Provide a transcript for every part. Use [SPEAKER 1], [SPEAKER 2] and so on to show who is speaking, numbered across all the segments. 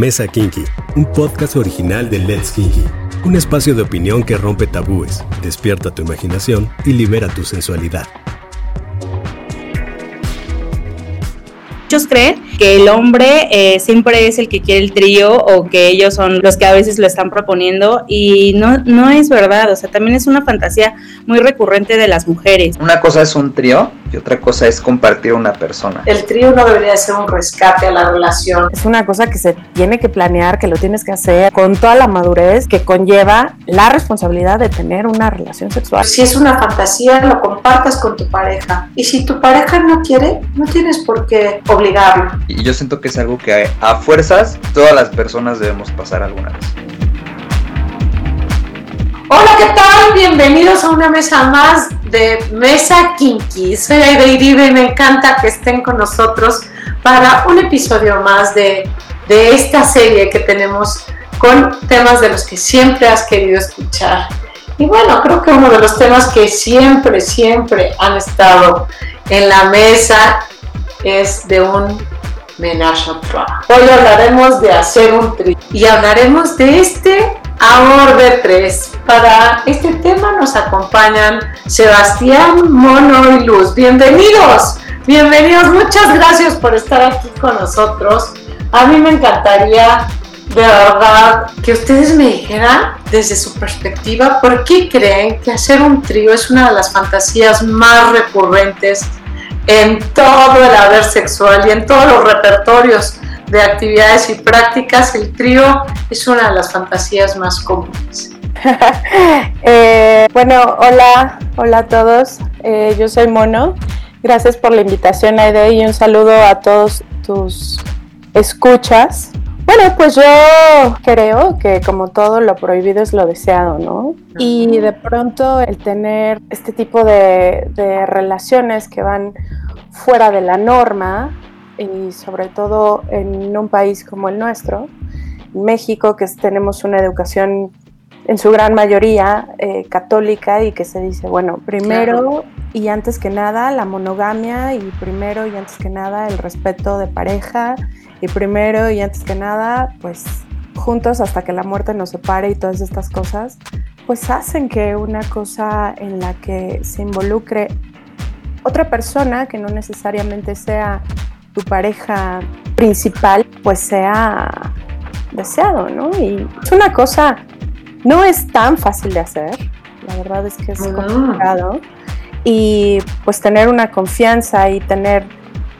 [SPEAKER 1] Mesa Kinky, un podcast original de Let's Kinky, un espacio de opinión que rompe tabúes, despierta tu imaginación y libera tu sensualidad.
[SPEAKER 2] Muchos creen que el hombre eh, siempre es el que quiere el trío o que ellos son los que a veces lo están proponiendo y no, no es verdad, o sea, también es una fantasía muy recurrente de las mujeres.
[SPEAKER 3] Una cosa es un trío y otra cosa es compartir una persona.
[SPEAKER 4] El trío no debería ser un rescate a la relación.
[SPEAKER 5] Es una cosa que se tiene que planear, que lo tienes que hacer con toda la madurez que conlleva la responsabilidad de tener una relación sexual.
[SPEAKER 4] Si es una fantasía, lo compartas con tu pareja. Y si tu pareja no quiere, no tienes por qué
[SPEAKER 3] Y yo siento que es algo que a fuerzas todas las personas debemos pasar alguna vez.
[SPEAKER 4] Hola, ¿qué tal? Bienvenidos a una mesa más de Mesa Kinky. Soy Aida Iribe y me encanta que estén con nosotros para un episodio más de, de esta serie que tenemos con temas de los que siempre has querido escuchar. Y bueno, creo que uno de los temas que siempre, siempre han estado en la mesa es de un menage a trois. Hoy hablaremos de hacer un tri y hablaremos de este amor de tres. Para este tema nos acompañan Sebastián, Mono y Luz. Bienvenidos, bienvenidos. Muchas gracias por estar aquí con nosotros. A mí me encantaría de verdad que ustedes me dijeran desde su perspectiva por qué creen que hacer un trío es una de las fantasías más recurrentes en todo el haber sexual y en todos los repertorios de actividades y prácticas, el trío es una de las fantasías más comunes.
[SPEAKER 5] eh, bueno, hola, hola a todos. Eh, yo soy Mono. Gracias por la invitación, Aide, y un saludo a todos tus escuchas. Bueno, pues yo creo que como todo lo prohibido es lo deseado, ¿no? Y de pronto el tener este tipo de, de relaciones que van fuera de la norma y sobre todo en un país como el nuestro, México, que tenemos una educación en su gran mayoría eh, católica y que se dice, bueno, primero claro. y antes que nada la monogamia y primero y antes que nada el respeto de pareja y primero y antes que nada pues juntos hasta que la muerte nos separe y todas estas cosas, pues hacen que una cosa en la que se involucre otra persona que no necesariamente sea tu pareja principal, pues sea deseado, ¿no? Y es una cosa, no es tan fácil de hacer, la verdad es que es complicado. Y pues tener una confianza y tener,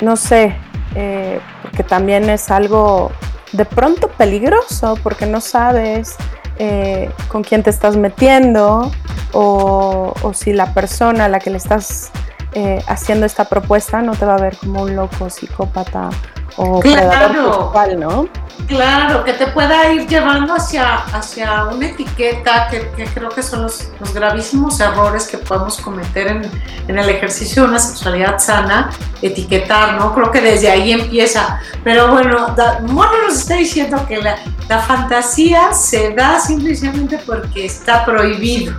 [SPEAKER 5] no sé, eh, porque también es algo de pronto peligroso, porque no sabes eh, con quién te estás metiendo o, o si la persona a la que le estás eh, haciendo esta propuesta no te va a ver como un loco psicópata o
[SPEAKER 4] claro, sexual, ¿no? Claro, que te pueda ir llevando hacia, hacia una etiqueta que, creo que son los, gravísimos errores que podemos cometer en, en, el ejercicio de una sexualidad sana, etiquetar, ¿no? Creo que desde ahí empieza. Pero bueno, Mono nos está diciendo que la, la fantasía se da simplemente porque está prohibido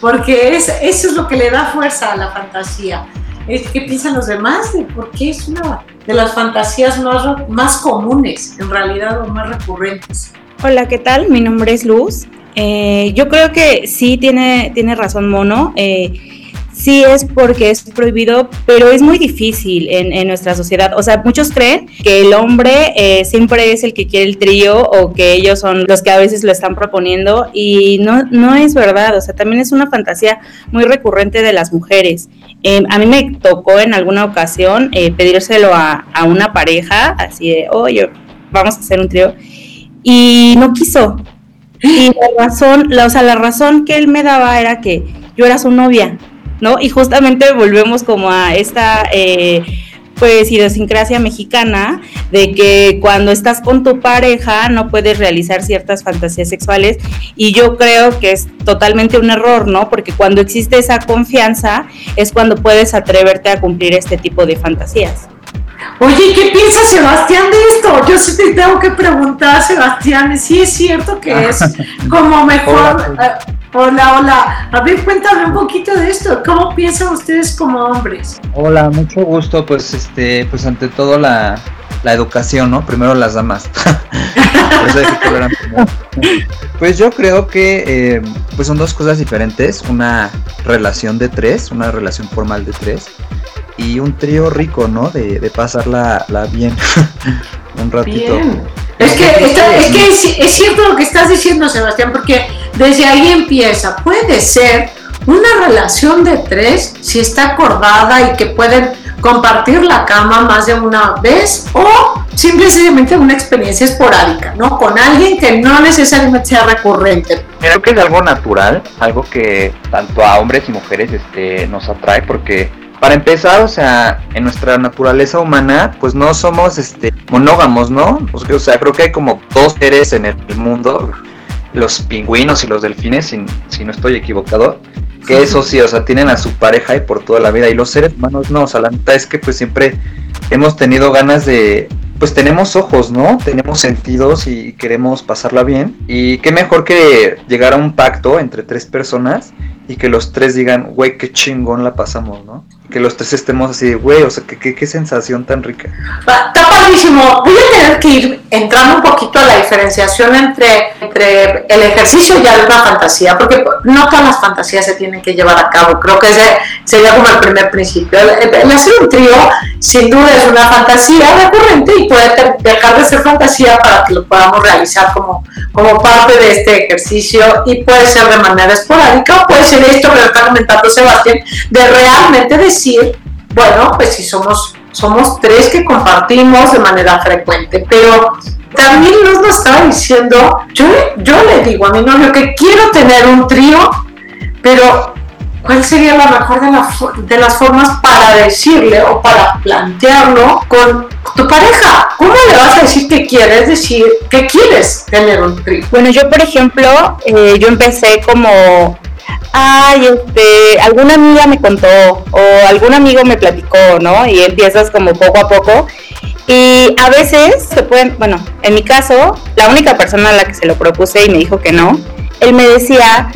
[SPEAKER 4] porque es, eso es lo que le da fuerza a la fantasía. ¿Qué piensan los demás? De por qué es una de las fantasías más, más comunes, en realidad, o más recurrentes.
[SPEAKER 2] Hola, ¿qué tal? Mi nombre es Luz. Eh, yo creo que sí tiene, tiene razón Mono. Eh, sí es porque es prohibido, pero es muy difícil en, nuestra sociedad. O sea, muchos creen que el hombre eh, siempre es el que quiere el trío o que ellos son los que a veces lo están proponiendo y no, no es verdad. O sea, también es una fantasía muy recurrente de las mujeres. Eh, a mí me tocó en alguna ocasión eh, pedírselo a, a, una pareja, así de, oye, vamos a hacer un trío, y no quiso. Y la razón, o sea, la razón que él me daba era que yo era su novia ¿no? Y justamente volvemos como a esta... Eh, pues idiosincrasia mexicana de que cuando estás con tu pareja no puedes realizar ciertas fantasías sexuales y yo creo que es totalmente un error, ¿no? Porque cuando existe esa confianza es cuando puedes atreverte a cumplir este tipo de fantasías.
[SPEAKER 4] Oye, ¿qué piensa Sebastián de esto? Yo sí te tengo que preguntar, Sebastián, si es cierto que es como mejor... Eh, hola, hola. A ver, cuéntame un poquito de esto. ¿Cómo piensan ustedes como hombres?
[SPEAKER 3] Hola, mucho gusto. Pues, este, pues ante todo la, la educación, ¿no? Primero las damas. pues yo creo que eh, pues son dos cosas diferentes. Una relación de tres, una relación formal de tres. Y un trío rico, ¿no? De, de pasarla la bien un ratito.
[SPEAKER 4] Es que, es, que es, cierto lo que estás diciendo, Sebastián, porque desde ahí empieza. Puede ser una relación de tres si está acordada y que pueden compartir la cama más de una vez o simplemente una experiencia esporádica, ¿no? Con alguien que no necesariamente sea recurrente.
[SPEAKER 3] Creo que es algo natural, algo que tanto a hombres y mujeres este, nos atrae porque para empezar, o sea, en nuestra naturaleza humana, pues no somos este monógamos, ¿no? O sea, creo que hay como dos seres en el mundo, los pingüinos y los delfines, si, si no estoy equivocado, que eso sí, o sea, tienen a su pareja y por toda la vida. Y los seres humanos no, o sea, la neta es que pues siempre hemos tenido ganas de, pues tenemos ojos, ¿no? Tenemos sentidos y queremos pasarla bien. Y qué mejor que llegar a un pacto entre tres personas y que los tres digan, güey, qué chingón la pasamos, ¿no? Que los tres estemos así, güey, o sea, qué, sensación tan rica.
[SPEAKER 4] Está padrísimo. Voy a tener que ir entrando un poquito a la diferenciación entre, entre el ejercicio y alguna fantasía, porque no todas las fantasías se tienen que llevar a cabo. Creo que ese sería como el primer principio. El, hacer un trío, sin duda, es una fantasía recurrente y puede dejar de ser fantasía para que lo podamos realizar como, como parte de este ejercicio y puede ser de manera esporádica o puede ser esto que está comentando Sebastián, de realmente decir decir, bueno, pues si somos, somos tres que compartimos de manera frecuente, pero también nos estaba diciendo, yo, yo le digo a mi novio que quiero tener un trío, pero ¿cuál sería la mejor de, de las formas para decirle o para plantearlo con tu pareja? ¿Cómo le vas a decir que quieres decir que quieres tener un trío?
[SPEAKER 2] Bueno, yo por ejemplo, eh, yo empecé como ay, este, alguna amiga me contó o algún amigo me platicó, ¿no? Y empiezas como poco a poco. Y a veces se pueden, bueno, en mi caso, la única persona a la que se lo propuse y me dijo que no, él me decía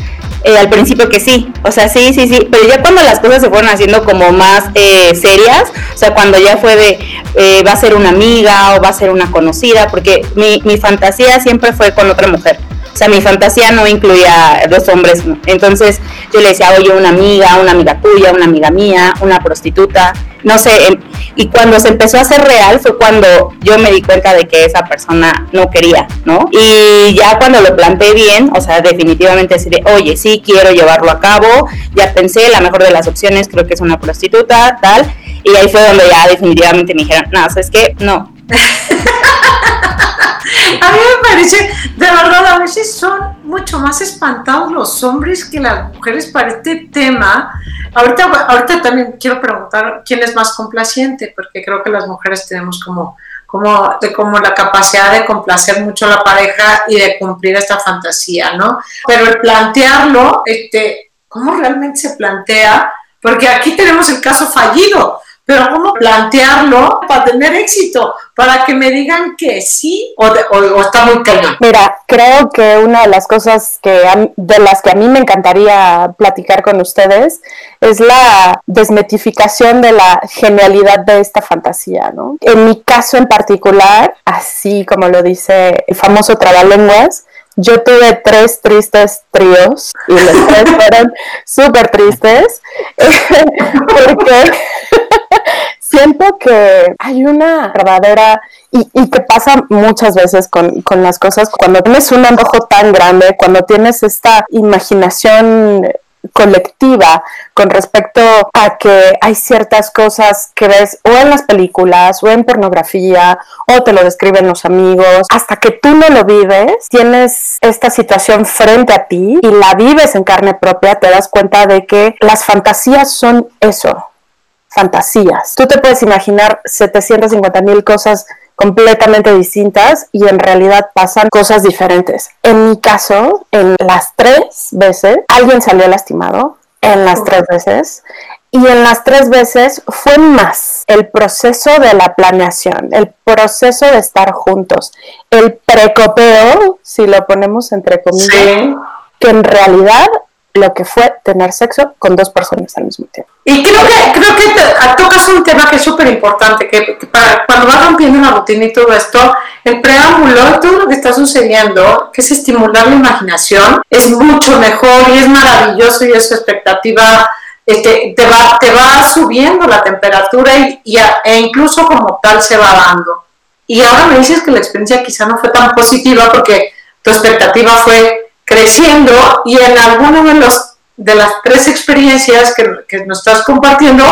[SPEAKER 2] eh, al principio que sí, o sea, sí, sí, sí, pero ya cuando las cosas se fueron haciendo como más eh, serias, o sea, cuando ya fue de eh, va a ser una amiga o va a ser una conocida, porque mi, mi fantasía siempre fue con otra mujer. O sea, mi fantasía no incluía dos hombres. Entonces yo le decía, oye, una amiga, una amiga tuya, una amiga mía, una prostituta, no sé. Em, y cuando se empezó a hacer real fue cuando yo me di cuenta de que esa persona no quería, ¿no? Y ya cuando lo planteé bien, o sea, definitivamente así de, oye, sí quiero llevarlo a cabo, ya pensé, la mejor de las opciones creo que es una prostituta, tal. Y ahí fue donde ya definitivamente me dijeron, no, ¿sabes qué? No.
[SPEAKER 4] Parece, de verdad, a veces son mucho más espantados los hombres que las mujeres para este tema. Ahorita, ahorita también quiero preguntar quién es más complaciente, porque creo que las mujeres tenemos como, como, de, como la capacidad de complacer mucho a la pareja y de cumplir esta fantasía, ¿no? Pero el plantearlo, este, ¿cómo realmente se plantea? Porque aquí tenemos el caso fallido pero ¿cómo plantearlo para tener éxito? Para que me digan que sí o, está muy cañón.
[SPEAKER 5] Mira, creo que una de las cosas que de las que a mí me encantaría platicar con ustedes es la desmetificación de la genialidad de esta fantasía, ¿no? En mi caso en particular, así como lo dice el famoso Trabalenguas, yo tuve tres tristes tríos y los tres fueron súper tristes porque siento que hay una verdadera y, que pasa muchas veces con, con, las cosas. Cuando tienes un antojo tan grande, cuando tienes esta imaginación colectiva con respecto a que hay ciertas cosas que ves o en las películas o en pornografía o te lo describen los amigos, hasta que tú no lo vives, tienes esta situación frente a ti y la vives en carne propia, te das cuenta de que las fantasías son eso, fantasías. Tú te puedes imaginar 750 mil cosas completamente distintas y en realidad pasan cosas diferentes. En mi caso, en las tres veces, alguien salió lastimado, en las tres veces. y en las tres veces fue más el proceso de la planeación, el proceso de estar juntos, el precopeo, si lo ponemos entre comillas, que en realidad lo que fue tener sexo con dos personas al mismo tiempo.
[SPEAKER 4] Y creo que, creo que tocas un tema que es súper importante, que, para, cuando vas rompiendo la rutina y todo esto, el preámbulo, todo lo que está sucediendo, que es estimular la imaginación, es mucho mejor y es maravilloso y es expectativa este, te, va, te va subiendo la temperatura y, e incluso como tal se va dando. Y ahora me dices que la experiencia quizá no fue tan positiva porque tu expectativa fue creciendo y en alguno de, los, de las tres experiencias que, que nos estás compartiendo,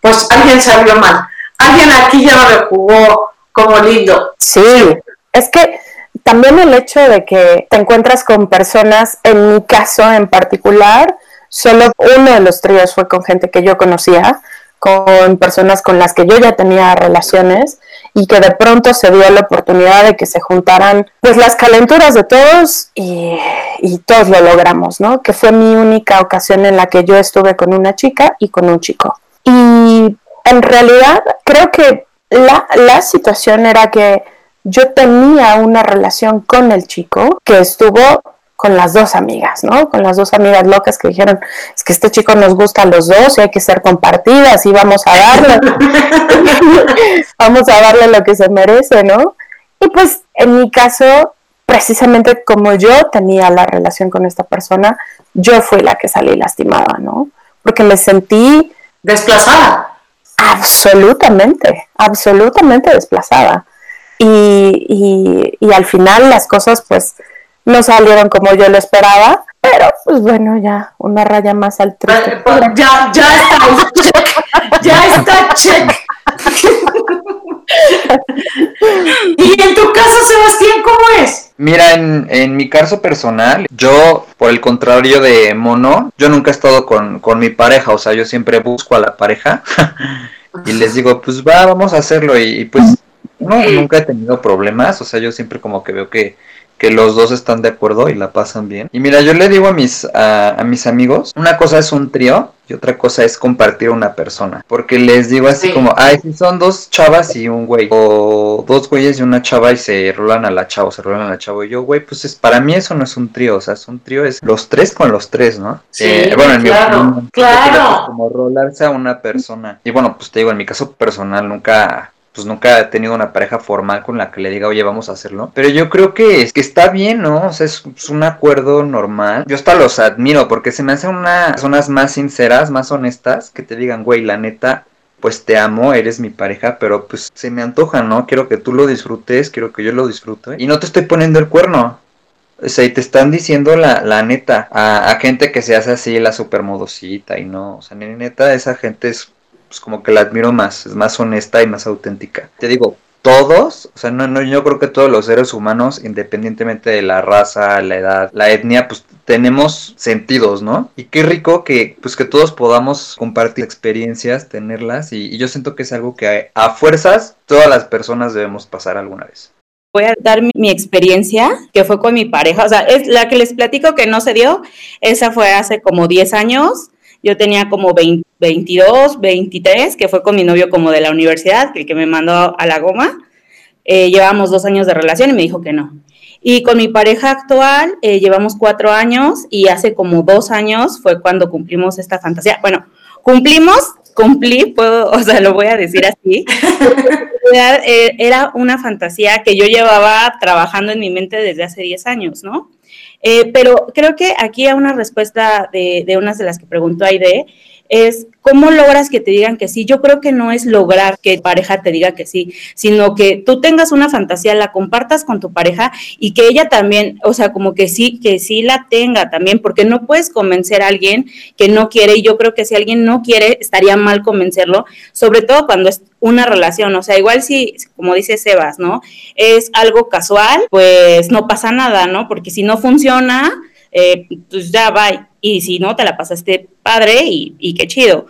[SPEAKER 4] pues alguien salió mal. Alguien aquí ya lo jugó como lindo.
[SPEAKER 5] Sí, es que también el hecho de que te encuentras con personas, en mi caso en particular, Solo uno de los tríos fue con gente que yo conocía, con personas con las que yo ya tenía relaciones y que de pronto se dio la oportunidad de que se juntaran pues las calenturas de todos y, todos lo logramos, ¿no? Que fue mi única ocasión en la que yo estuve con una chica y con un chico. Y en realidad creo que la, la situación era que yo tenía una relación con el chico que estuvo con las dos amigas, ¿no? Con las dos amigas locas que dijeron, es que este chico nos gusta a los dos y hay que ser compartidas y vamos a darle, vamos a darle lo que se merece, ¿no? Y pues en mi caso, precisamente como yo tenía la relación con esta persona, yo fui la que salí lastimada, ¿no? Porque me sentí...
[SPEAKER 4] Desplazada.
[SPEAKER 5] Absolutamente, absolutamente desplazada. Y, y, y al final las cosas pues no salieron como yo lo esperaba, pero pues bueno, ya una raya más al triste.
[SPEAKER 4] Pues, ya, ya está, check, ya está, check. y en tu caso, Sebastián, ¿cómo es?
[SPEAKER 3] Mira, en, en, mi caso personal, yo, por el contrario de Mono, yo nunca he estado con, con mi pareja, o sea, yo siempre busco a la pareja y les digo, pues va, vamos a hacerlo y, y pues no, nunca he tenido problemas, o sea, yo siempre como que veo que que los dos están de acuerdo y la pasan bien. Y mira, yo le digo a mis, a, mis amigos, una cosa es un trío y otra cosa es compartir una persona. Porque les digo así como, ay, si son dos chavas y un güey, o dos güeyes y una chava y se rolan a la chava, se rolan a la chava. Y yo, güey, pues es, para mí eso no es un trío, o sea, es un trío, es los tres con los tres, ¿no?
[SPEAKER 4] Sí, eh, bueno, en claro, mi opinión, claro.
[SPEAKER 3] Como rolarse a una persona. Y bueno, pues te digo, en mi caso personal nunca pues nunca he tenido una pareja formal con la que le diga, oye, vamos a hacerlo. Pero yo creo que, es que está bien, ¿no? O sea, es, un acuerdo normal. Yo hasta los admiro porque se me hacen unas personas más sinceras, más honestas, que te digan, güey, la neta, pues te amo, eres mi pareja, pero pues se me antoja, ¿no? Quiero que tú lo disfrutes, quiero que yo lo disfrute. Y no te estoy poniendo el cuerno. O sea, y te están diciendo la, la neta a, a gente que se hace así la supermodosita y no. O sea, neta, esa gente es pues como que la admiro más, es más honesta y más auténtica. Te digo, todos, o sea, no, no, yo creo que todos los seres humanos, independientemente de la raza, la edad, la etnia, pues tenemos sentidos, ¿no? Y qué rico que, pues que todos podamos compartir experiencias, tenerlas, y, yo siento que es algo que a, fuerzas todas las personas debemos pasar alguna vez.
[SPEAKER 2] Voy a dar mi, mi, experiencia, que fue con mi pareja, o sea, es la que les platico que no se dio, esa fue hace como 10 años, yo tenía como 22, 23, que fue con mi novio como de la universidad, el que me mandó a la goma. Eh, llevamos dos años de relación y me dijo que no. Y con mi pareja actual eh, llevamos cuatro años y hace como dos años fue cuando cumplimos esta fantasía. Bueno, cumplimos, cumplí, puedo, o sea, lo voy a decir así. Eh, era una fantasía que yo llevaba trabajando en mi mente desde hace 10 años, ¿no? Eh, pero creo que aquí hay una respuesta de, de unas de las que preguntó Aide, es cómo logras que te digan que sí. Yo creo que no es lograr que pareja te diga que sí, sino que tú tengas una fantasía, la compartas con tu pareja y que ella también, o sea, como que sí, que sí la tenga también, porque no puedes convencer a alguien que no quiere y yo creo que si alguien no quiere, estaría mal convencerlo, sobre todo cuando es una relación, o sea, igual si, como dice Sebas, ¿no? Es algo casual, pues no pasa nada, ¿no? Porque si no funciona, eh, pues ya va. Y si no, te la pasaste padre y, qué chido.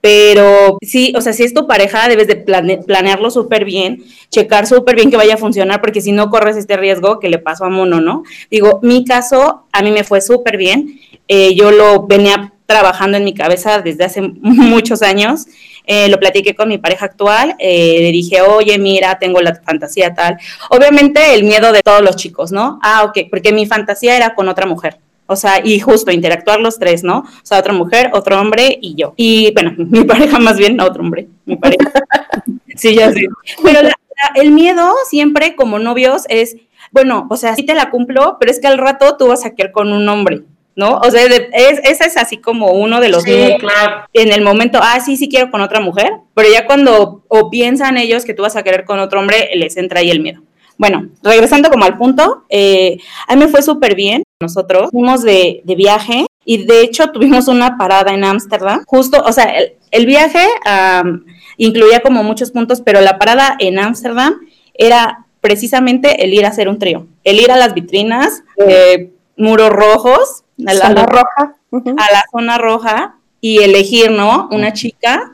[SPEAKER 2] Pero sí, o sea, si es tu pareja, debes de planearlo súper bien, checar súper bien que vaya a funcionar, porque si no corres este riesgo que le pasó a Mono, ¿no? Digo, mi caso, a mí me fue súper bien. Eh, yo lo venía trabajando en mi cabeza desde hace muchos años. Eh, lo platiqué con mi pareja actual, eh, le dije, oye, mira, tengo la fantasía tal. Obviamente el miedo de todos los chicos, ¿no? Ah, ok, porque mi fantasía era con otra mujer. O sea, y justo interactuar los tres, ¿no? O sea, otra mujer, otro hombre y yo. Y bueno, mi pareja más bien, otro hombre, mi pareja. sí, ya sé. Pero el miedo siempre como novios es, bueno, o sea, sí te la cumplo, pero es que al rato tú vas a quedar con un hombre. ¿no? O sea, es, ese es así como uno de los
[SPEAKER 4] sí, claro.
[SPEAKER 2] en el momento, ah, sí, sí quiero con otra mujer, pero ya cuando o piensan ellos que tú vas a querer con otro hombre, les entra ahí el miedo. Bueno, regresando como al punto, eh, a mí me fue súper bien. Nosotros fuimos de, de, viaje y de hecho tuvimos una parada en Ámsterdam. Justo, o sea, el, el viaje um, incluía como muchos puntos, pero la parada en Ámsterdam era precisamente el ir a hacer un trío, el ir a las vitrinas, eh, muros rojos,
[SPEAKER 5] a la zona roja.
[SPEAKER 2] Uh -huh. A la zona roja y elegir, ¿no? Una chica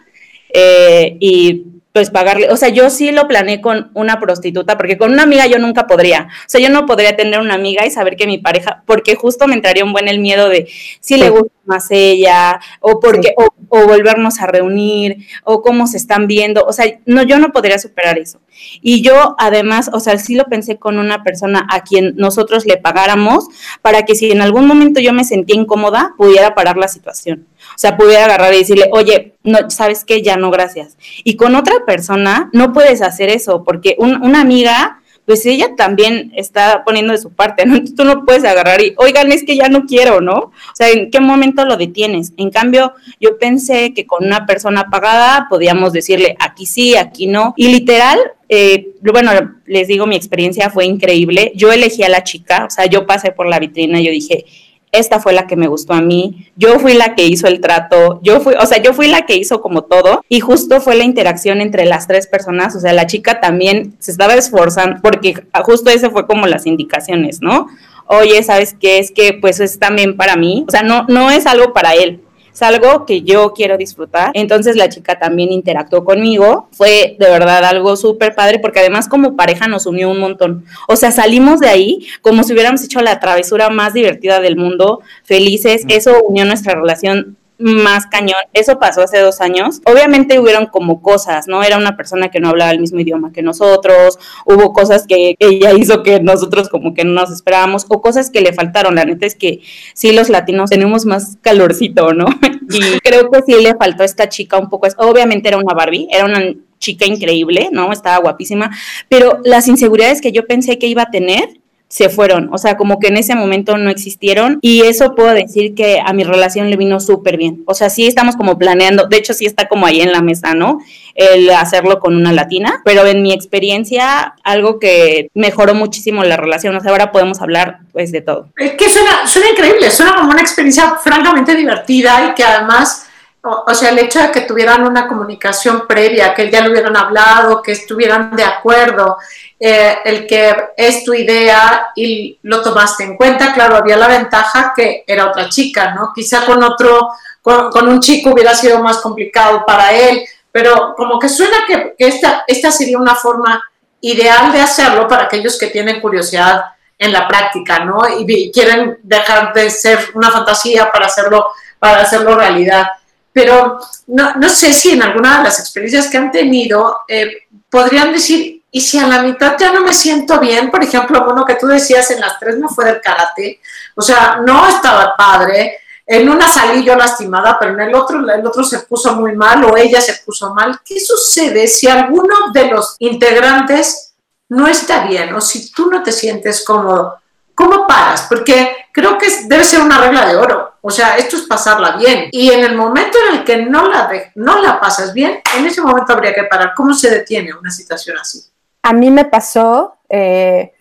[SPEAKER 2] eh, y pues pagarle, o sea, yo sí lo planeé con una prostituta, porque con una amiga yo nunca podría, o sea, yo no podría tener una amiga y saber que mi pareja, porque justo me entraría un buen el miedo de si le gusta más ella, o porque, sí. o, o, volvernos a reunir, o cómo se están viendo, o sea, no, yo no podría superar eso. Y yo además, o sea, sí lo pensé con una persona a quien nosotros le pagáramos, para que si en algún momento yo me sentía incómoda, pudiera parar la situación. O sea, pudiera agarrar y decirle, oye, no, ¿sabes qué? Ya no, gracias. Y con otra persona no puedes hacer eso, porque un, una amiga, pues ella también está poniendo de su parte, ¿no? Entonces tú no puedes agarrar y, oigan, es que ya no quiero, ¿no? O sea, ¿en qué momento lo detienes? En cambio, yo pensé que con una persona pagada podíamos decirle, aquí sí, aquí no. Y literal, eh, bueno, les digo, mi experiencia fue increíble. Yo elegí a la chica, o sea, yo pasé por la vitrina y yo dije, esta fue la que me gustó a mí, yo fui la que hizo el trato, yo fui, o sea, yo fui la que hizo como todo y justo fue la interacción entre las tres personas, o sea, la chica también se estaba esforzando porque justo ese fue como las indicaciones, ¿no? Oye, ¿sabes qué? Es que pues es también para mí, o sea, no, no es algo para él, es algo que yo quiero disfrutar. Entonces la chica también interactuó conmigo. Fue de verdad algo súper padre porque además como pareja nos unió un montón. O sea, salimos de ahí como si hubiéramos hecho la travesura más divertida del mundo, felices. Eso unió nuestra relación más cañón. Eso pasó hace dos años. Obviamente hubieron como cosas, ¿no? Era una persona que no hablaba el mismo idioma que nosotros, hubo cosas que ella hizo que nosotros como que no nos esperábamos, o cosas que le faltaron. La neta es que sí, los latinos tenemos más calorcito, ¿no? Y creo que sí le faltó a esta chica un poco. Obviamente era una Barbie, era una chica increíble, ¿no? Estaba guapísima, pero las inseguridades que yo pensé que iba a tener, se fueron, o sea, como que en ese momento no existieron y eso puedo decir que a mi relación le vino súper bien, o sea, sí estamos como planeando, de hecho sí está como ahí en la mesa, ¿no? El hacerlo con una latina, pero en mi experiencia algo que mejoró muchísimo la relación, o sea, ahora podemos hablar pues de todo.
[SPEAKER 4] Es que suena, suena increíble, suena como una experiencia francamente divertida y que además... O, sea, el hecho de que tuvieran una comunicación previa, que ya lo hubieran hablado, que estuvieran de acuerdo, eh, el que es tu idea y lo tomaste en cuenta, claro, había la ventaja que era otra chica, ¿no? Quizá con otro, con, un chico hubiera sido más complicado para él, pero como que suena que, que esta, esta sería una forma ideal de hacerlo para aquellos que tienen curiosidad en la práctica, ¿no? Y, y quieren dejar de ser una fantasía para hacerlo, para hacerlo realidad pero no, no, sé si en alguna de las experiencias que han tenido eh, podrían decir, y si a la mitad ya no me siento bien, por ejemplo, uno que tú decías, en las tres me fue del karate, o sea, no estaba padre, en una salí yo lastimada, pero en el otro, el otro se puso muy mal o ella se puso mal. ¿Qué sucede si alguno de los integrantes no está bien o si tú no te sientes cómodo? ¿Cómo paras? Porque creo que debe ser una regla de oro. O sea, esto es pasarla bien. Y en el momento en el que no la, de, no la pasas bien, en ese momento habría que parar. ¿Cómo se detiene una situación así?
[SPEAKER 5] A mí me pasó eh,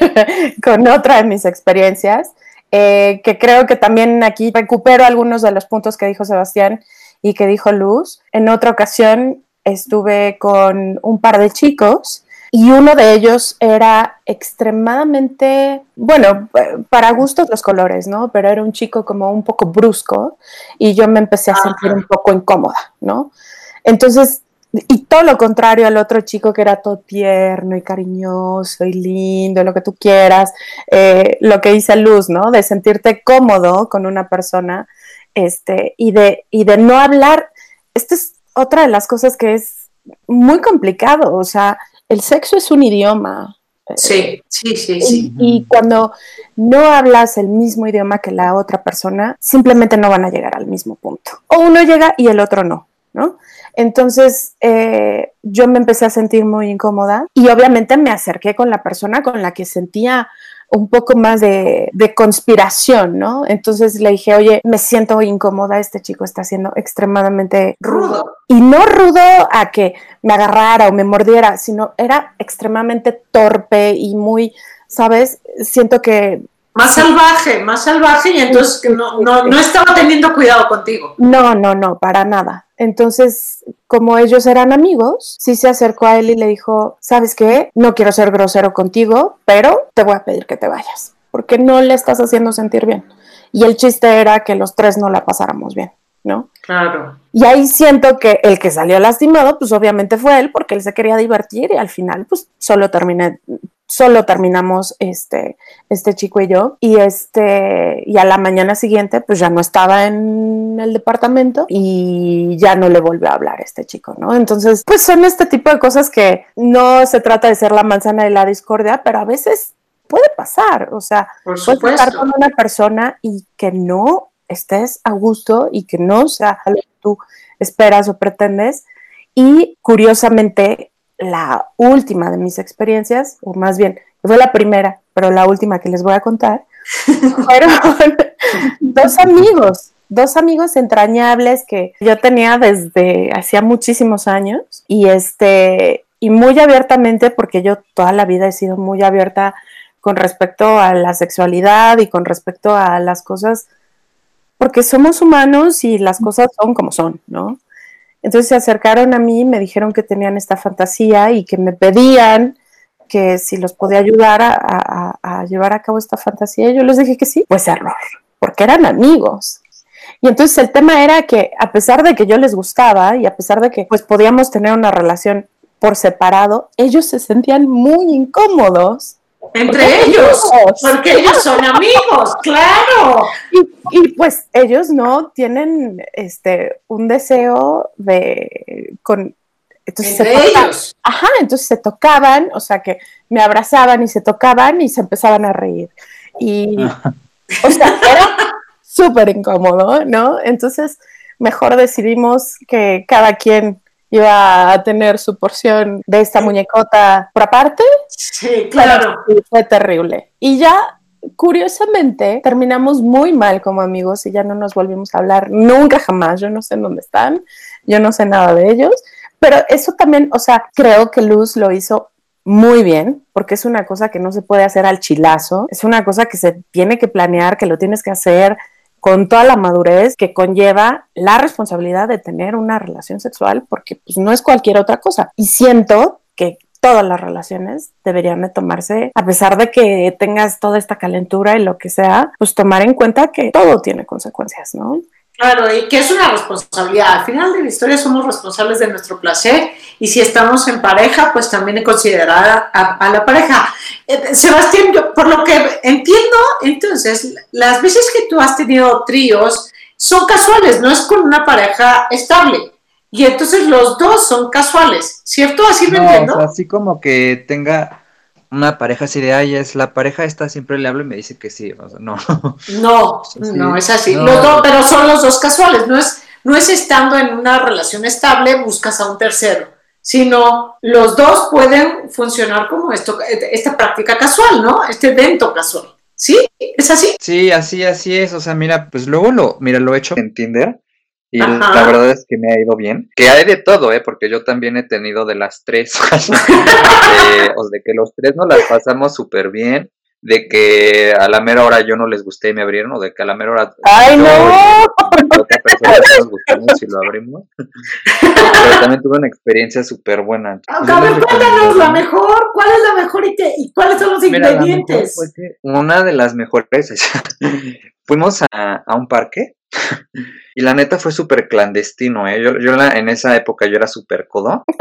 [SPEAKER 5] con otra de mis experiencias, eh, que creo que también aquí recupero algunos de los puntos que dijo Sebastián y que dijo Luz. En otra ocasión estuve con un par de chicos y uno de ellos era extremadamente, bueno, para gustos los colores, ¿no? Pero era un chico como un poco brusco y yo me empecé a sentir un poco incómoda, ¿no? Entonces, y todo lo contrario al otro chico que era todo tierno y cariñoso y lindo, lo que tú quieras, eh, lo que dice Luz, ¿no? De sentirte cómodo con una persona este, y de, y de no hablar. Esta es otra de las cosas que es muy complicado, o sea, el sexo es un idioma.
[SPEAKER 4] Sí, sí, sí, sí.
[SPEAKER 5] Y, cuando no hablas el mismo idioma que la otra persona, simplemente no van a llegar al mismo punto. O uno llega y el otro no, ¿no? Entonces eh, yo me empecé a sentir muy incómoda y obviamente me acerqué con la persona con la que sentía un poco más de, conspiración, ¿no? Entonces le dije, oye, me siento incómoda, este chico está siendo extremadamente rudo. Y no rudo a que me agarrara o me mordiera, sino era extremadamente torpe y muy, ¿sabes? Siento que
[SPEAKER 4] más salvaje, más salvaje y entonces no, no estaba teniendo cuidado contigo.
[SPEAKER 5] No, no, no, para nada. Entonces, como ellos eran amigos, sí se acercó a él y le dijo, ¿sabes qué? No quiero ser grosero contigo, pero te voy a pedir que te vayas, porque no le estás haciendo sentir bien. Y el chiste era que los tres no la pasáramos bien. ¿no?
[SPEAKER 4] Claro.
[SPEAKER 5] Y ahí siento que el que salió lastimado, pues obviamente fue él, porque él se quería divertir y al final, pues solo terminé solo terminamos este, este chico y yo y este y a la mañana siguiente pues ya no estaba en el departamento y ya no le volvió a hablar a este chico, ¿no? Entonces pues son este tipo de cosas que no se trata de ser la manzana de la discordia, pero a veces puede pasar, o sea, puedes estar con una persona y que no estés a gusto y que no sea lo que tú esperas o pretendes y curiosamente la última de mis experiencias, o más bien, fue la primera, pero la última que les voy a contar, fueron dos amigos, dos amigos entrañables que yo tenía desde hacía muchísimos años y este y muy abiertamente porque yo toda la vida he sido muy abierta con respecto a la sexualidad y con respecto a las cosas porque somos humanos y las cosas son como son, ¿no? Entonces se acercaron a mí, me dijeron que tenían esta fantasía y que me pedían que si los podía ayudar a, llevar a cabo esta fantasía. Yo les dije que sí, pues error, porque eran amigos. Y entonces el tema era que a pesar de que yo les gustaba y a pesar de que pues podíamos tener una relación por separado, ellos se sentían muy incómodos
[SPEAKER 4] entre ellos, porque ellos son amigos, claro.
[SPEAKER 5] Y, pues ellos no tienen este un deseo de con
[SPEAKER 4] entonces Entre ellos.
[SPEAKER 5] Ajá, entonces se tocaban, o sea que me abrazaban y se tocaban y se empezaban a reír. Y o sea, era súper incómodo, ¿no? Entonces, mejor decidimos que cada quien iba a tener su porción de esta muñecota por aparte.
[SPEAKER 4] Sí, claro.
[SPEAKER 5] fue terrible. Y ya, curiosamente, terminamos muy mal como amigos y ya no nos volvimos a hablar nunca jamás. Yo no sé en dónde están, yo no sé nada de ellos. Pero eso también, o sea, creo que Luz lo hizo muy bien, porque es una cosa que no se puede hacer al chilazo, es una cosa que se tiene que planear, que lo tienes que hacer con toda la madurez que conlleva la responsabilidad de tener una relación sexual, porque pues no es cualquier otra cosa. Y siento que todas las relaciones deberían de tomarse, a pesar de que tengas toda esta calentura y lo que sea, pues tomar en cuenta que todo tiene consecuencias, ¿no?
[SPEAKER 4] Claro, y que es una responsabilidad. Al final de la historia somos responsables de nuestro placer y si estamos en pareja, pues también de considerar a, la pareja. Eh, Sebastián, yo, por lo que entiendo, entonces, las veces que tú has tenido tríos son casuales, no es con una pareja estable. Y entonces los dos son casuales, ¿cierto? Así me entiendo.
[SPEAKER 3] así como que tenga una pareja así de, ay, es la pareja esta, siempre le hablo y me dice que sí, o sea, no.
[SPEAKER 4] No, no, es así. Los dos, pero son los dos casuales, no es, no es estando en una relación estable, buscas a un tercero, sino los dos pueden funcionar como esto, esta práctica casual, ¿no? Este evento casual. ¿Sí? ¿Es así?
[SPEAKER 3] Sí, así, así es. O sea, mira, pues luego lo, mira, lo he hecho entender y la verdad es que me ha ido bien. Que hay de todo, ¿eh? Porque yo también he tenido de las tres. o de que los tres nos las pasamos súper bien. De que a la mera hora yo no les gusté y me abrieron. O de que a la mera hora.
[SPEAKER 5] ¡Ay, no!
[SPEAKER 3] otra persona nos gustamos y lo abrimos. Pero también tuve una experiencia súper buena.
[SPEAKER 4] A ver, cuéntanos la mejor. ¿Cuál es la mejor y, y cuáles son los ingredientes?
[SPEAKER 3] una de las mejores. Fuimos a, a un parque y la neta fue súper clandestino, ¿eh? Yo, yo en esa época yo era súper codo.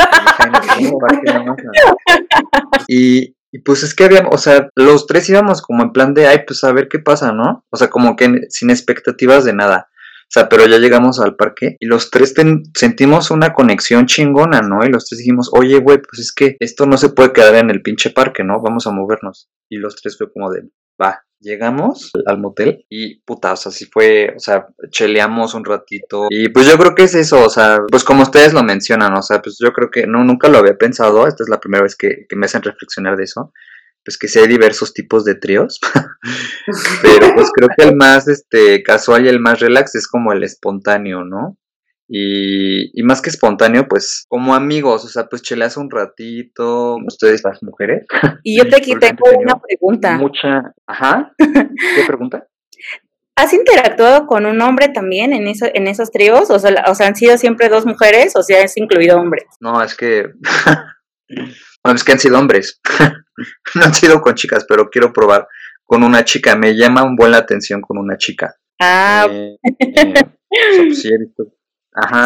[SPEAKER 3] Y, y, pues es que habíamos, o sea, los tres íbamos como en plan de, ay, pues a ver qué pasa, ¿no? O sea, como que sin expectativas de nada. sea, pero ya llegamos al parque y los tres sentimos una conexión chingona, ¿no? Y los tres dijimos, oye, güey, pues es que esto no se puede quedar en el pinche parque, ¿no? Vamos a movernos. Y los tres fue como de, va, llegamos al motel y puta, o sea, sí fue, o sea, cheleamos un ratito y pues yo creo que es eso, o sea, pues como ustedes lo mencionan, o sea, pues yo creo que no, nunca lo había pensado, esta es la primera vez que, que me hacen reflexionar de eso, pues que sí hay diversos tipos de tríos, pero pues creo que el más este casual y el más relax es como el espontáneo, ¿no? Y, y más que espontáneo, pues como amigos, o sea, pues cheleas un ratito, ustedes las mujeres.
[SPEAKER 2] Y yo te tengo una pregunta.
[SPEAKER 3] Mucha, ajá. ¿Qué pregunta?
[SPEAKER 2] ¿Has interactuado con un hombre también en, eso, en esos tríos? O sea, o sea, ¿han sido siempre dos mujeres o sea, has incluido hombres?
[SPEAKER 3] No, es que... bueno, es que han sido hombres. no han sido con chicas, pero quiero probar con una chica. Me llama un buen la atención con una chica.
[SPEAKER 2] Ah, eh,
[SPEAKER 3] eh, pues sí, he visto
[SPEAKER 4] Ajá.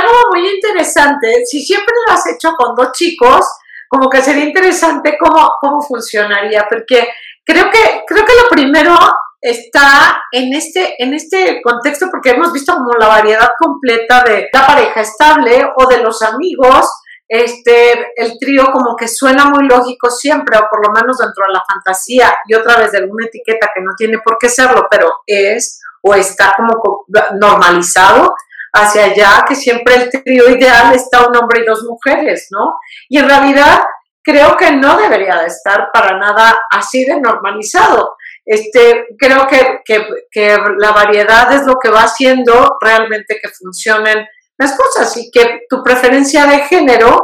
[SPEAKER 4] como muy interesante. Si siempre lo has hecho con dos chicos, como que sería interesante cómo, cómo funcionaría, porque creo que, creo que lo primero está en este, en este contexto, porque hemos visto como la variedad completa de la pareja estable o de los amigos, este, el trío como que suena muy lógico siempre, o por lo menos dentro de la fantasía, y otra vez de alguna etiqueta que no tiene por qué serlo, pero es o está como normalizado hacia allá, que siempre el trío ideal está un hombre y dos mujeres, ¿no? Y en realidad creo que no debería de estar para nada así de normalizado. Este, creo que, que, la variedad es lo que va haciendo realmente que funcionen las cosas y que tu preferencia de género,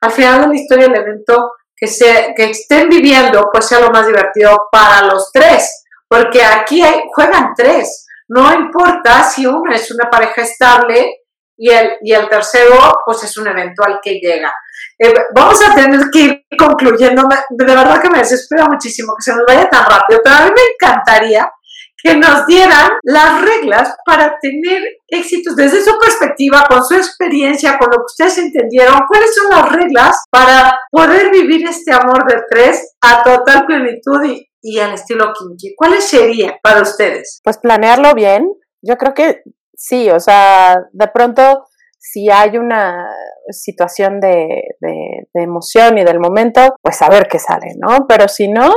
[SPEAKER 4] al final de la historia del evento, que, se, que estén viviendo, pues sea lo más divertido para los tres, porque aquí hay, juegan tres, no importa si uno es una pareja estable y el, y el tercero pues es un eventual que llega. Eh, vamos a tener que ir concluyendo, de verdad que me desespera muchísimo que se nos vaya tan rápido, pero a mí me encantaría que nos dieran las reglas para tener éxitos desde su perspectiva, con su experiencia, con lo que ustedes entendieron, cuáles son las reglas para poder vivir este amor de tres a total plenitud y, y al estilo kinky. ¿Cuáles serían para ustedes?
[SPEAKER 5] Pues planearlo bien. Yo creo que sí, o sea, de pronto si hay una situación de, de, emoción y del momento, pues a ver qué sale, ¿no? Pero si no,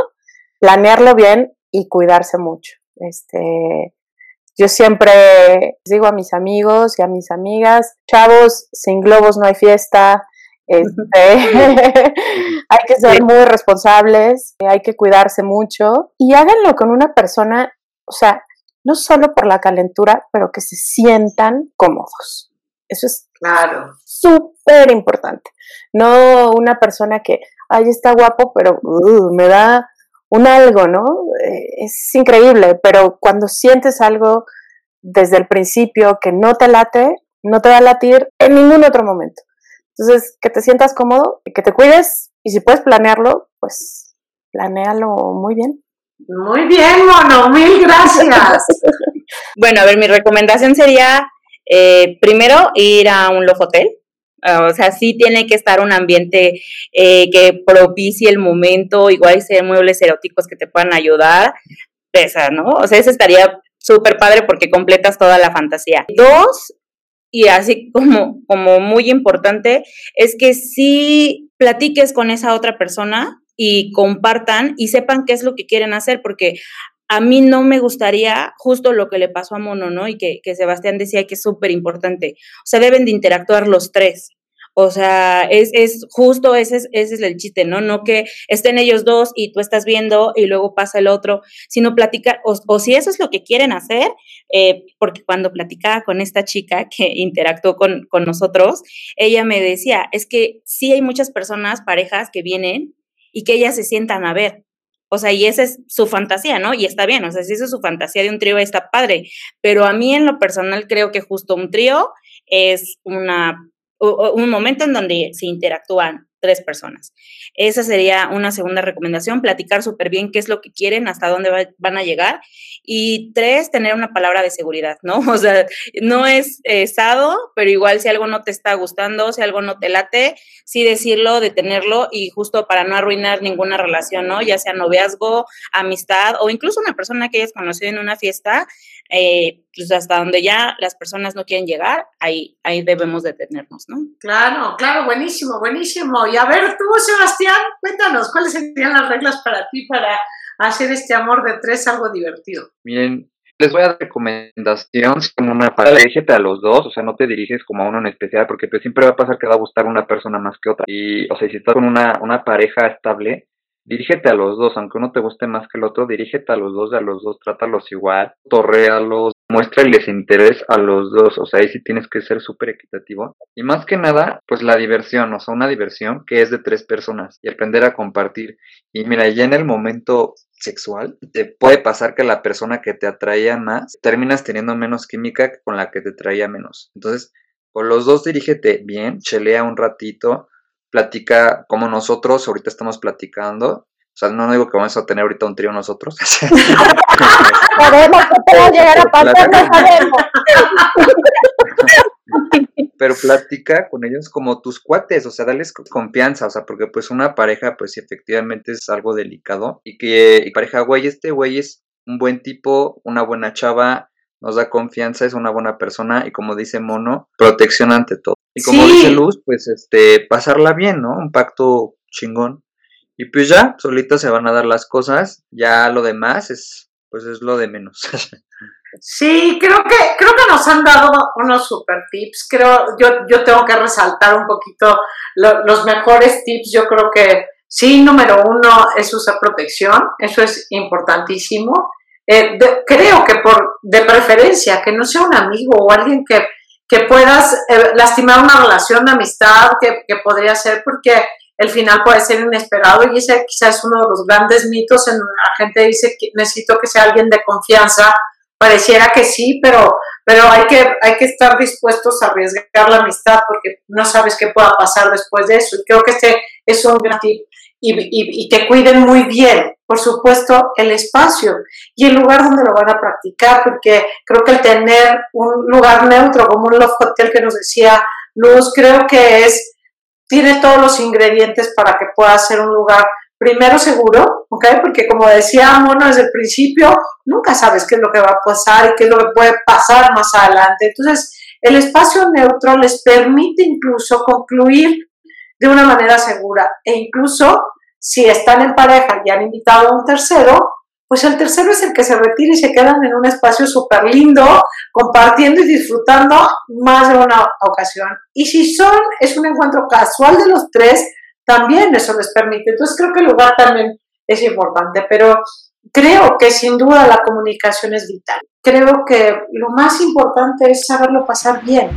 [SPEAKER 5] planearlo bien y cuidarse mucho. Este, yo siempre digo a mis amigos y a mis amigas, chavos, sin globos no hay fiesta, este, hay que ser muy responsables, hay que cuidarse mucho y háganlo con una persona, o sea, no solo por la calentura, pero que se sientan cómodos. Eso es
[SPEAKER 4] claro.
[SPEAKER 5] súper importante. No una persona que, ay, está guapo, pero uh, me da un algo, ¿no? Eh, es increíble, pero cuando sientes algo desde el principio que no te late, no te va a latir en ningún otro momento. Entonces, que te sientas cómodo, que te cuides y si puedes planearlo, pues planéalo muy bien.
[SPEAKER 4] Muy bien, Mono, mil gracias.
[SPEAKER 2] bueno, a ver, mi recomendación sería eh, primero ir a un love hotel. o sea, sí tiene que estar un ambiente eh, que propicie el momento, igual hay ser muebles eróticos que te puedan ayudar, pesa, ¿no? O sea, eso estaría súper padre porque completas toda la fantasía. Dos, y así como, como muy importante, es que sí platiques con esa otra persona y compartan y sepan qué es lo que quieren hacer, porque a mí no me gustaría justo lo que le pasó a Mono, ¿no? Y que, que Sebastián decía que es súper importante. O sea, deben de interactuar los tres. O sea, es, es justo ese es, ese es el chiste, ¿no? No que estén ellos dos y tú estás viendo y luego pasa el otro, sino platicar, o, si eso es lo que quieren hacer, eh, porque cuando platicaba con esta chica que interactuó con, con nosotros, ella me decía, es que sí hay muchas personas, parejas que vienen y que ellas se sientan a ver. O sea, y esa es su fantasía, ¿no? Y está bien, o sea, si esa es su fantasía de un trío, está padre. Pero a mí en lo personal creo que justo un trío es una un momento en donde se interactúan tres personas. Esa sería una segunda recomendación, platicar súper bien qué es lo que quieren, hasta dónde van a llegar. Y tres, tener una palabra de seguridad, ¿no? O sea, no es estado, pero igual si algo no te está gustando, si algo no te late, sí decirlo, detenerlo y justo para no arruinar ninguna relación, ¿no? Ya sea noviazgo, amistad o incluso una persona que hayas conocido en una fiesta, eh, pues hasta donde ya las personas no quieren llegar, ahí, ahí debemos detenernos, ¿no?
[SPEAKER 4] Claro, claro, buenísimo, buenísimo. Y a ver, tú, Sebastián, cuéntanos, ¿cuáles serían las reglas para ti para hacer este amor de tres algo divertido?
[SPEAKER 3] Bien, les voy a dar recomendación, como una pareja, dirígete a los dos, o sea, no te diriges como a uno en especial, porque pues siempre va a pasar que va a gustar una persona más que otra. Y, o sea, si estás con una, una pareja estable, dirígete a los dos, aunque uno te guste más que el otro, dirígete a los dos, a los dos, trátalos igual, torréalos, muéstrales interés a los dos, o sea, ahí sí tienes que ser súper equitativo. Y más que nada, pues la diversión, o sea, una diversión que es de tres personas y aprender a compartir. Y mira, ya en el momento sexual, te puede pasar que la persona que te atraía más terminas teniendo menos química con la que te traía menos. Entonces, con los dos dirígete bien, chelea un ratito, platica como nosotros ahorita estamos platicando. O sea, no digo que vamos a tener ahorita un trío nosotros.
[SPEAKER 5] sabemos que llegar a pasar, no sabemos.
[SPEAKER 3] Pero platica con ellos como tus cuates, o sea, dales confianza, o sea, porque pues una pareja, pues efectivamente es algo delicado. Y que y pareja, güey, este güey es un buen tipo, una buena chava, nos da confianza, es una buena persona y como dice Mono, protección ante todo. Y como dice Luz, pues este, pasarla bien, ¿no? Un pacto chingón. Y pues ya, solitas se van a dar las cosas, ya lo demás es, pues es lo de menos.
[SPEAKER 4] Sí, creo que, creo que nos han dado unos super tips. Creo, yo, yo tengo que resaltar un poquito los mejores tips. Yo creo que sí, número uno es usar protección, eso es importantísimo. Eh, creo que por de preferencia, que no sea un amigo o alguien que, que puedas eh, lastimar una relación de amistad que, podría ser porque el final puede ser inesperado y ese quizás es uno de los grandes mitos en la gente dice que necesito que sea alguien de confianza. Pareciera que sí, pero, pero hay, que, hay que estar dispuestos a arriesgar la amistad porque no sabes qué pueda pasar después de eso. Y creo que este es un gran tip y, y, que cuiden muy bien, por supuesto, el espacio y el lugar donde lo van a practicar, porque creo que el tener un lugar neutro como un Love Hotel que nos decía Luz, creo que es, tiene todos los ingredientes para que pueda ser un lugar primero seguro, ¿ok? Porque como decía Mono desde el principio, nunca sabes qué es lo que va a pasar y qué es lo que puede pasar más adelante. Entonces, el espacio neutro les permite incluso concluir de una manera segura. E incluso si están en pareja y han invitado a un tercero, pues el tercero es el que se retira y se quedan en un espacio súper lindo, compartiendo y disfrutando más de una ocasión. Y si son, es un encuentro casual de los tres, también eso les permite. Entonces creo que el lugar también es importante, pero creo que sin duda la comunicación es vital. Creo que lo más importante es saberlo pasar bien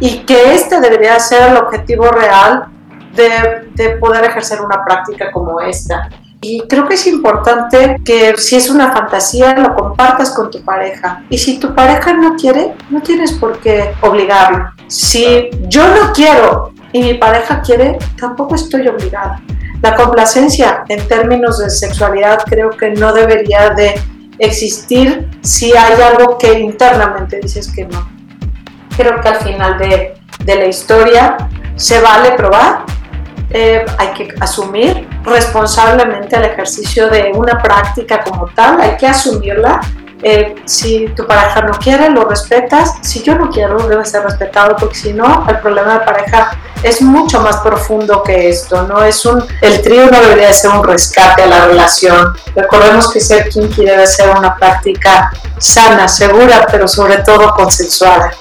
[SPEAKER 4] y que este debería ser el objetivo real de, poder ejercer una práctica como esta. Y creo que es importante que si es una fantasía lo compartas con tu pareja. Y si tu pareja no quiere, no tienes por qué obligarlo. Si yo no quiero y mi pareja quiere, tampoco estoy obligada. La complacencia en términos de sexualidad creo que no debería de existir si hay algo que internamente dices que no. Creo que al final de, de la historia se vale probar eh, hay que asumir responsablemente el ejercicio de una práctica como tal, hay que asumirla. Eh, si tu pareja no quiere, lo respetas. Si yo no quiero, debe ser respetado, porque si no, el problema de pareja es mucho más profundo que esto. No es un, el trío no debería ser un rescate a la relación. Recordemos que ser kinky debe ser una práctica sana, segura, pero sobre todo consensuada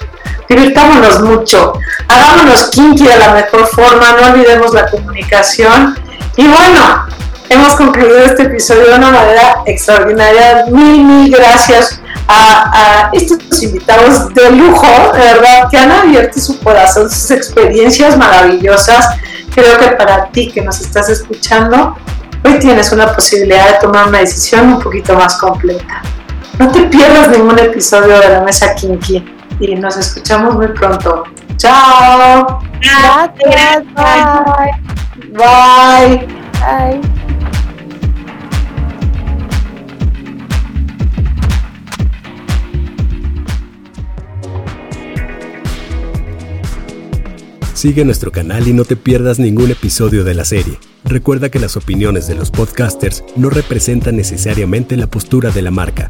[SPEAKER 4] divirtámonos mucho, hagámonos kinky de la mejor forma, no olvidemos la comunicación. Y bueno, hemos concluido este episodio de una manera extraordinaria. Mil, mil gracias a, estos invitados de lujo, de verdad, que han abierto su corazón, sus experiencias maravillosas. Creo que para ti que nos estás escuchando, hoy tienes una posibilidad de tomar una decisión un poquito más completa. No te pierdas ningún episodio de la Mesa Kinky y nos escuchamos muy pronto. Chao.
[SPEAKER 5] Gracias. Bye.
[SPEAKER 4] Bye.
[SPEAKER 5] Bye.
[SPEAKER 1] Sigue nuestro canal y no te pierdas ningún episodio de la serie. Recuerda que las opiniones de los podcasters no representan necesariamente la postura de la marca.